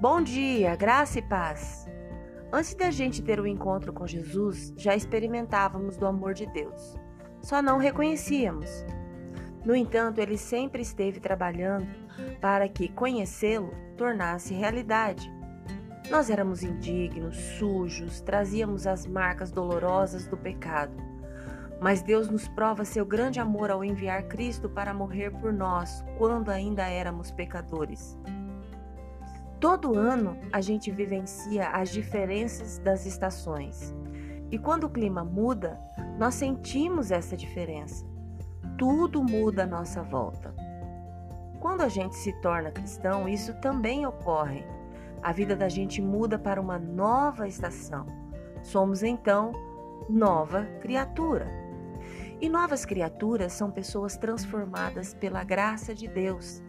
Bom dia, graça e paz. Antes da gente ter o um encontro com Jesus, já experimentávamos do amor de Deus. Só não reconhecíamos. No entanto, ele sempre esteve trabalhando para que conhecê-lo tornasse realidade. Nós éramos indignos, sujos, trazíamos as marcas dolorosas do pecado. Mas Deus nos prova seu grande amor ao enviar Cristo para morrer por nós, quando ainda éramos pecadores. Todo ano a gente vivencia as diferenças das estações. E quando o clima muda, nós sentimos essa diferença. Tudo muda à nossa volta. Quando a gente se torna cristão, isso também ocorre. A vida da gente muda para uma nova estação. Somos então nova criatura. E novas criaturas são pessoas transformadas pela graça de Deus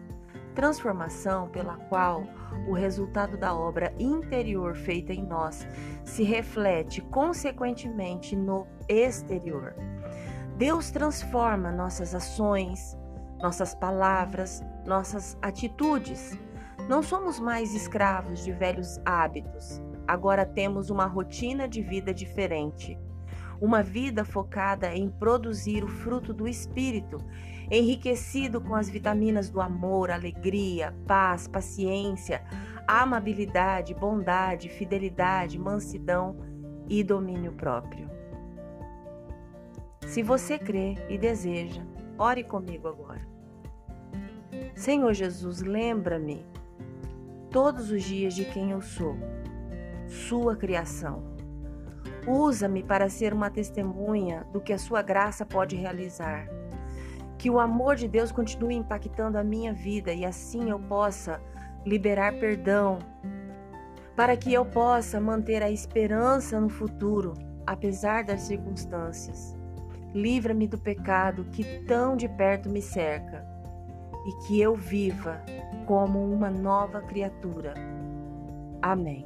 transformação pela qual o resultado da obra interior feita em nós se reflete consequentemente no exterior. Deus transforma nossas ações, nossas palavras, nossas atitudes. Não somos mais escravos de velhos hábitos. Agora temos uma rotina de vida diferente. Uma vida focada em produzir o fruto do Espírito enriquecido com as vitaminas do amor, alegria, paz, paciência, amabilidade, bondade, fidelidade, mansidão e domínio próprio. Se você crê e deseja, ore comigo agora. Senhor Jesus, lembra-me todos os dias de quem eu sou, Sua criação. Usa-me para ser uma testemunha do que a Sua graça pode realizar que o amor de Deus continue impactando a minha vida e assim eu possa liberar perdão, para que eu possa manter a esperança no futuro, apesar das circunstâncias. Livra-me do pecado que tão de perto me cerca e que eu viva como uma nova criatura. Amém.